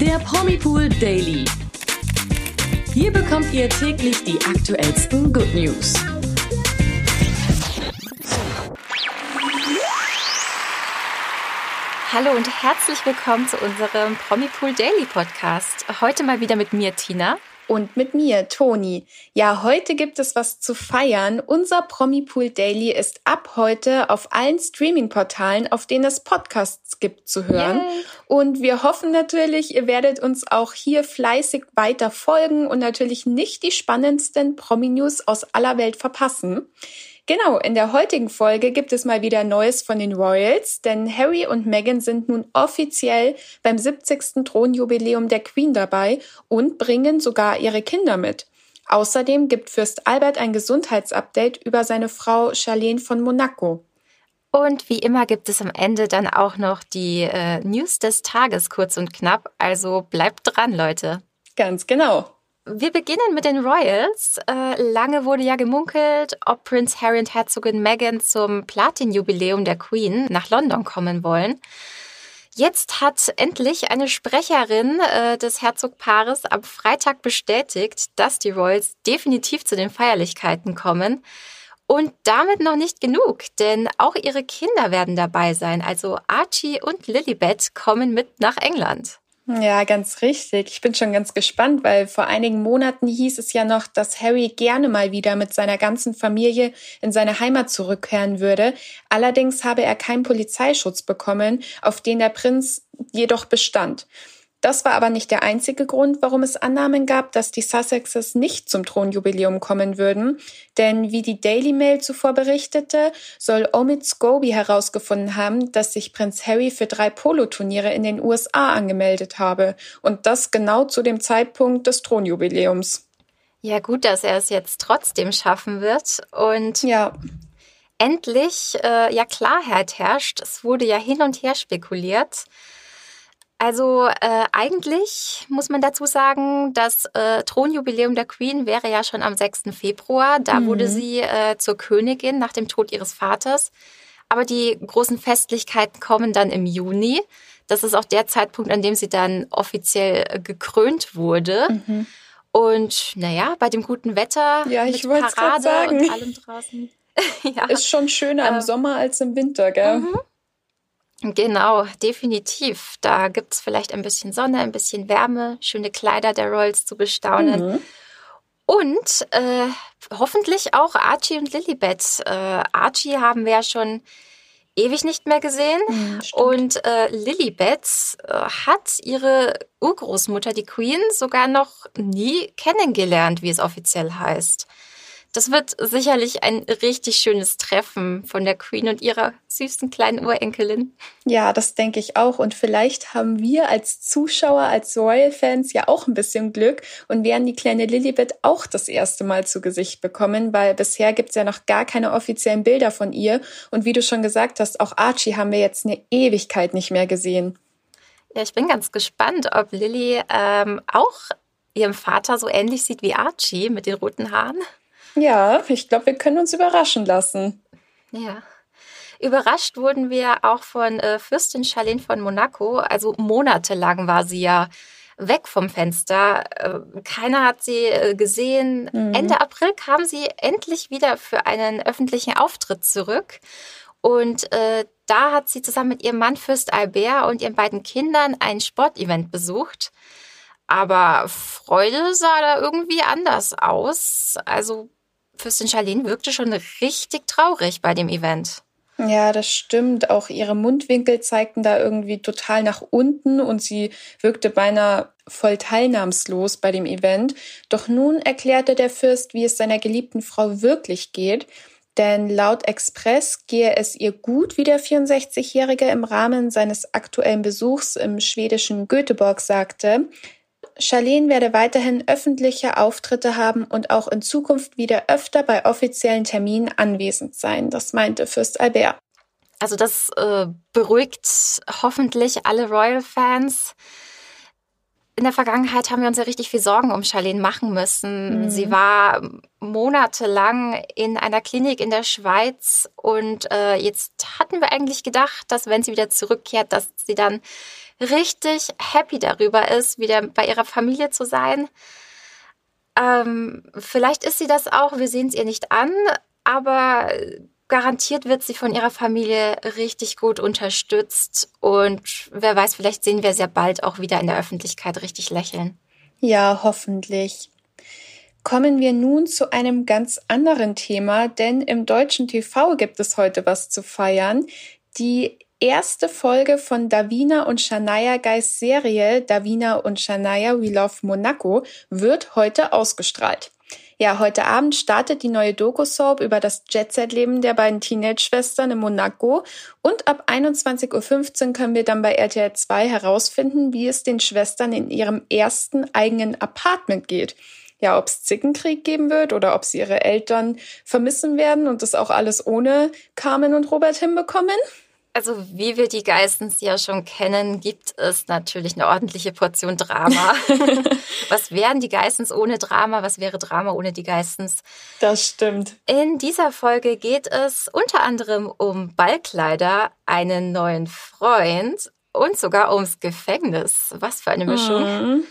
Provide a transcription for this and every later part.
Der Promipool Daily. Hier bekommt ihr täglich die aktuellsten Good News. Hallo und herzlich willkommen zu unserem Promipool Daily Podcast. Heute mal wieder mit mir, Tina. Und mit mir, Toni. Ja, heute gibt es was zu feiern. Unser Promipool Daily ist ab heute auf allen Streaming-Portalen, auf denen es Podcasts gibt, zu hören. Yay. Und wir hoffen natürlich, ihr werdet uns auch hier fleißig weiter folgen und natürlich nicht die spannendsten Promi-News aus aller Welt verpassen. Genau, in der heutigen Folge gibt es mal wieder Neues von den Royals, denn Harry und Meghan sind nun offiziell beim 70. Thronjubiläum der Queen dabei und bringen sogar ihre Kinder mit. Außerdem gibt Fürst Albert ein Gesundheitsupdate über seine Frau Charlene von Monaco. Und wie immer gibt es am Ende dann auch noch die äh, News des Tages kurz und knapp. Also bleibt dran, Leute. Ganz genau. Wir beginnen mit den Royals. Äh, lange wurde ja gemunkelt, ob Prince Harry und Herzogin Meghan zum Platin-Jubiläum der Queen nach London kommen wollen. Jetzt hat endlich eine Sprecherin äh, des Herzogpaares am Freitag bestätigt, dass die Royals definitiv zu den Feierlichkeiten kommen. Und damit noch nicht genug, denn auch ihre Kinder werden dabei sein. Also Archie und Lilibet kommen mit nach England. Ja, ganz richtig. Ich bin schon ganz gespannt, weil vor einigen Monaten hieß es ja noch, dass Harry gerne mal wieder mit seiner ganzen Familie in seine Heimat zurückkehren würde. Allerdings habe er keinen Polizeischutz bekommen, auf den der Prinz jedoch bestand. Das war aber nicht der einzige Grund, warum es Annahmen gab, dass die Sussexes nicht zum Thronjubiläum kommen würden. Denn wie die Daily Mail zuvor berichtete, soll Omid Scobie herausgefunden haben, dass sich Prinz Harry für drei Poloturniere in den USA angemeldet habe. Und das genau zu dem Zeitpunkt des Thronjubiläums. Ja, gut, dass er es jetzt trotzdem schaffen wird. Und ja. endlich äh, ja Klarheit herrscht. Es wurde ja hin und her spekuliert. Also äh, eigentlich muss man dazu sagen, das äh, Thronjubiläum der Queen wäre ja schon am 6. Februar. Da mhm. wurde sie äh, zur Königin nach dem Tod ihres Vaters. Aber die großen Festlichkeiten kommen dann im Juni. Das ist auch der Zeitpunkt, an dem sie dann offiziell äh, gekrönt wurde. Mhm. Und naja, bei dem guten Wetter ja, ich mit Parade sagen. und allem draußen. ja. Ist schon schöner im ähm, Sommer als im Winter, gell? Mhm. Genau, definitiv. Da gibt es vielleicht ein bisschen Sonne, ein bisschen Wärme, schöne Kleider der Royals zu bestaunen. Mhm. Und äh, hoffentlich auch Archie und Lilibet. Äh, Archie haben wir ja schon ewig nicht mehr gesehen. Mhm, und äh, Lilibet äh, hat ihre Urgroßmutter, die Queen, sogar noch nie kennengelernt, wie es offiziell heißt. Das wird sicherlich ein richtig schönes Treffen von der Queen und ihrer süßen kleinen Urenkelin. Ja, das denke ich auch. Und vielleicht haben wir als Zuschauer, als Royal-Fans ja auch ein bisschen Glück und werden die kleine Lilibet auch das erste Mal zu Gesicht bekommen, weil bisher gibt es ja noch gar keine offiziellen Bilder von ihr. Und wie du schon gesagt hast, auch Archie haben wir jetzt eine Ewigkeit nicht mehr gesehen. Ja, ich bin ganz gespannt, ob Lilly ähm, auch ihrem Vater so ähnlich sieht wie Archie mit den roten Haaren. Ja, ich glaube, wir können uns überraschen lassen. Ja. Überrascht wurden wir auch von äh, Fürstin Charlene von Monaco. Also monatelang war sie ja weg vom Fenster. Äh, keiner hat sie äh, gesehen. Mhm. Ende April kam sie endlich wieder für einen öffentlichen Auftritt zurück. Und äh, da hat sie zusammen mit ihrem Mann Fürst Albert und ihren beiden Kindern ein Sportevent besucht. Aber Freude sah da irgendwie anders aus. Also Fürstin Charlene wirkte schon richtig traurig bei dem Event. Ja, das stimmt. Auch ihre Mundwinkel zeigten da irgendwie total nach unten und sie wirkte beinahe voll teilnahmslos bei dem Event. Doch nun erklärte der Fürst, wie es seiner geliebten Frau wirklich geht. Denn laut Express gehe es ihr gut, wie der 64-Jährige im Rahmen seines aktuellen Besuchs im schwedischen Göteborg sagte. Charlene werde weiterhin öffentliche Auftritte haben und auch in Zukunft wieder öfter bei offiziellen Terminen anwesend sein. Das meinte Fürst Albert. Also das äh, beruhigt hoffentlich alle Royal-Fans. In der Vergangenheit haben wir uns ja richtig viel Sorgen um Charlene machen müssen. Mhm. Sie war monatelang in einer Klinik in der Schweiz und äh, jetzt hatten wir eigentlich gedacht, dass wenn sie wieder zurückkehrt, dass sie dann richtig happy darüber ist, wieder bei ihrer Familie zu sein. Ähm, vielleicht ist sie das auch, wir sehen es ihr nicht an, aber garantiert wird sie von ihrer Familie richtig gut unterstützt und wer weiß, vielleicht sehen wir ja bald auch wieder in der Öffentlichkeit richtig lächeln. Ja, hoffentlich. Kommen wir nun zu einem ganz anderen Thema, denn im deutschen TV gibt es heute was zu feiern. Die erste Folge von Davina und Shania Geis Serie Davina und Shania We Love Monaco wird heute ausgestrahlt. Ja, heute Abend startet die neue Doku-Soap über das Jet-Set-Leben der beiden Teenage-Schwestern in Monaco und ab 21.15 Uhr können wir dann bei RTL 2 herausfinden, wie es den Schwestern in ihrem ersten eigenen Apartment geht. Ja, ob es Zickenkrieg geben wird oder ob sie ihre Eltern vermissen werden und das auch alles ohne Carmen und Robert hinbekommen. Also wie wir die Geissens ja schon kennen, gibt es natürlich eine ordentliche Portion Drama. Was wären die Geissens ohne Drama? Was wäre Drama ohne die Geissens? Das stimmt. In dieser Folge geht es unter anderem um Ballkleider, einen neuen Freund und sogar ums Gefängnis. Was für eine Mischung. Mhm.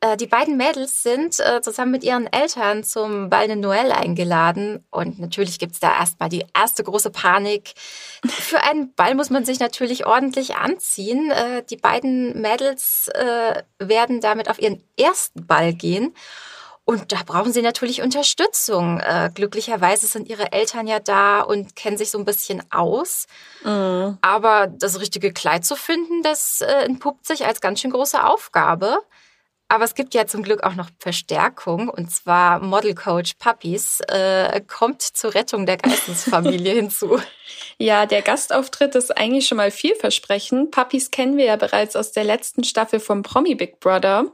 Äh, die beiden Mädels sind äh, zusammen mit ihren Eltern zum Ball de Noël eingeladen. Und natürlich gibt's da erstmal die erste große Panik. Für einen Ball muss man sich natürlich ordentlich anziehen. Äh, die beiden Mädels äh, werden damit auf ihren ersten Ball gehen. Und da brauchen sie natürlich Unterstützung. Äh, glücklicherweise sind ihre Eltern ja da und kennen sich so ein bisschen aus. Mhm. Aber das richtige Kleid zu finden, das äh, entpuppt sich als ganz schön große Aufgabe. Aber es gibt ja zum Glück auch noch Verstärkung und zwar Model Coach Puppies äh, kommt zur Rettung der Geistesfamilie hinzu. Ja, der Gastauftritt ist eigentlich schon mal vielversprechend. Puppies kennen wir ja bereits aus der letzten Staffel vom Promi Big Brother.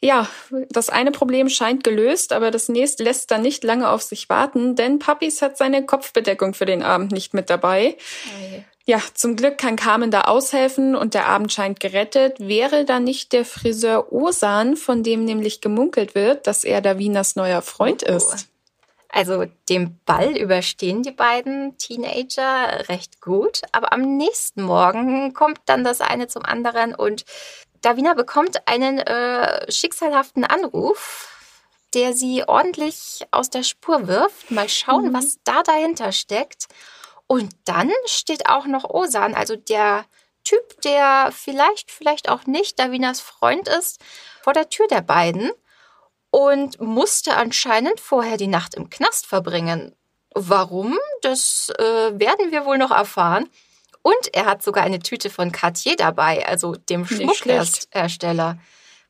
Ja, das eine Problem scheint gelöst, aber das nächste lässt dann nicht lange auf sich warten, denn Puppies hat seine Kopfbedeckung für den Abend nicht mit dabei. Okay. Ja, zum Glück kann Carmen da aushelfen und der Abend scheint gerettet. Wäre da nicht der Friseur Osan, von dem nämlich gemunkelt wird, dass er Davinas neuer Freund oh. ist? Also den Ball überstehen die beiden Teenager recht gut, aber am nächsten Morgen kommt dann das eine zum anderen und Davina bekommt einen äh, schicksalhaften Anruf, der sie ordentlich aus der Spur wirft. Mal schauen, mhm. was da dahinter steckt. Und dann steht auch noch Osan, also der Typ, der vielleicht, vielleicht auch nicht Davinas Freund ist, vor der Tür der beiden und musste anscheinend vorher die Nacht im Knast verbringen. Warum? Das äh, werden wir wohl noch erfahren. Und er hat sogar eine Tüte von Cartier dabei, also dem Schmuckhersteller.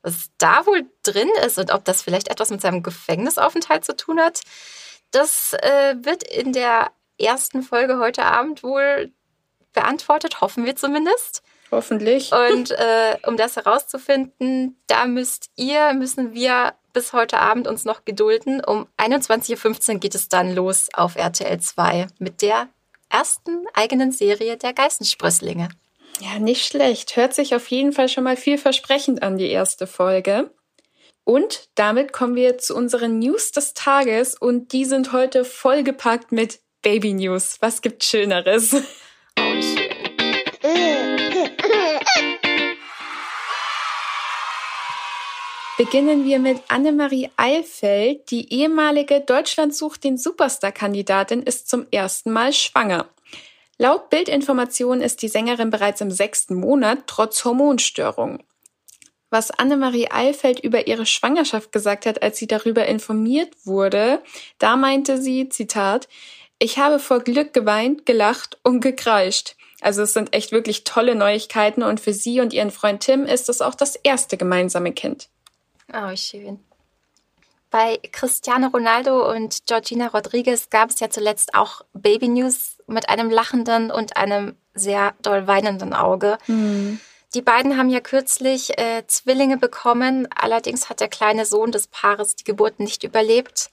Was da wohl drin ist und ob das vielleicht etwas mit seinem Gefängnisaufenthalt zu tun hat, das äh, wird in der ersten Folge heute Abend wohl beantwortet, hoffen wir zumindest. Hoffentlich. Und äh, um das herauszufinden, da müsst ihr, müssen wir bis heute Abend uns noch gedulden. Um 21.15 Uhr geht es dann los auf RTL 2 mit der ersten eigenen Serie der Geistensprösslinge. Ja, nicht schlecht. Hört sich auf jeden Fall schon mal vielversprechend an, die erste Folge. Und damit kommen wir zu unseren News des Tages und die sind heute vollgepackt mit Baby News. Was gibt Schöneres? Beginnen wir mit Annemarie Eilfeld. Die ehemalige Deutschland sucht den Superstar-Kandidatin ist zum ersten Mal schwanger. Laut Bildinformation ist die Sängerin bereits im sechsten Monat trotz Hormonstörungen. Was Annemarie Eilfeld über ihre Schwangerschaft gesagt hat, als sie darüber informiert wurde, da meinte sie, Zitat, ich habe vor Glück geweint, gelacht und gekreischt. Also es sind echt wirklich tolle Neuigkeiten und für sie und ihren Freund Tim ist es auch das erste gemeinsame Kind. Oh, schön. Bei Cristiano Ronaldo und Georgina Rodriguez gab es ja zuletzt auch Baby News mit einem lachenden und einem sehr doll weinenden Auge. Mhm. Die beiden haben ja kürzlich äh, Zwillinge bekommen. Allerdings hat der kleine Sohn des Paares die Geburt nicht überlebt.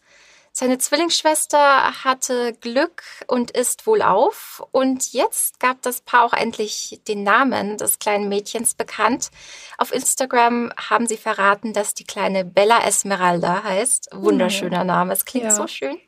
Seine Zwillingsschwester hatte Glück und ist wohlauf. Und jetzt gab das Paar auch endlich den Namen des kleinen Mädchens bekannt. Auf Instagram haben sie verraten, dass die kleine Bella Esmeralda heißt. Wunderschöner Name, es klingt ja. so schön.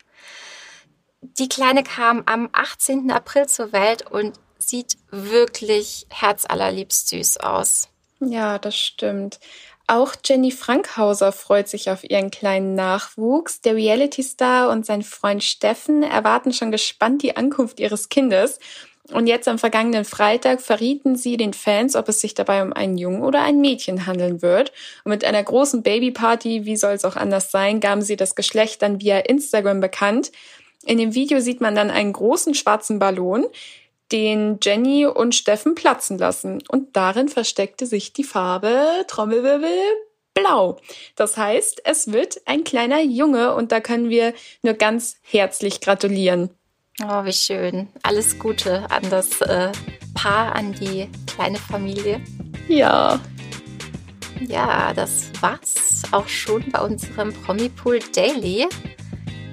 Die Kleine kam am 18. April zur Welt und sieht wirklich herzallerliebst süß aus. Ja, das stimmt. Auch Jenny Frankhauser freut sich auf ihren kleinen Nachwuchs. Der Reality-Star und sein Freund Steffen erwarten schon gespannt die Ankunft ihres Kindes. Und jetzt am vergangenen Freitag verrieten sie den Fans, ob es sich dabei um einen Jungen oder ein Mädchen handeln wird. Und mit einer großen Babyparty, wie soll es auch anders sein, gaben sie das Geschlecht dann via Instagram bekannt. In dem Video sieht man dann einen großen schwarzen Ballon den Jenny und Steffen platzen lassen. Und darin versteckte sich die Farbe Trommelwirbel blau. Das heißt, es wird ein kleiner Junge und da können wir nur ganz herzlich gratulieren. Oh, wie schön. Alles Gute an das äh, Paar, an die kleine Familie. Ja. Ja, das war's auch schon bei unserem Promipool Daily.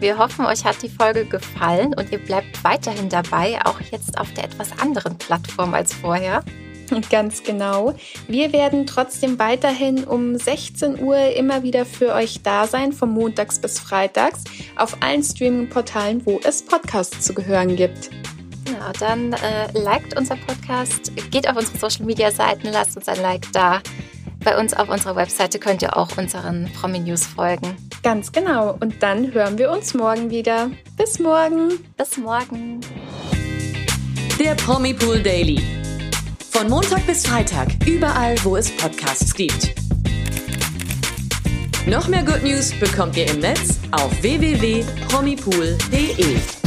Wir hoffen, euch hat die Folge gefallen und ihr bleibt weiterhin dabei, auch jetzt auf der etwas anderen Plattform als vorher. Ganz genau. Wir werden trotzdem weiterhin um 16 Uhr immer wieder für euch da sein, von Montags bis Freitags, auf allen Streaming-Portalen, wo es Podcasts zu hören gibt. Ja, dann äh, liked unser Podcast, geht auf unsere Social-Media-Seiten, lasst uns ein Like da. Bei uns auf unserer Webseite könnt ihr auch unseren Promi-News folgen. Ganz genau. Und dann hören wir uns morgen wieder. Bis morgen. Bis morgen. Der Promi Pool Daily. Von Montag bis Freitag, überall, wo es Podcasts gibt. Noch mehr Good News bekommt ihr im Netz auf www.promipool.de.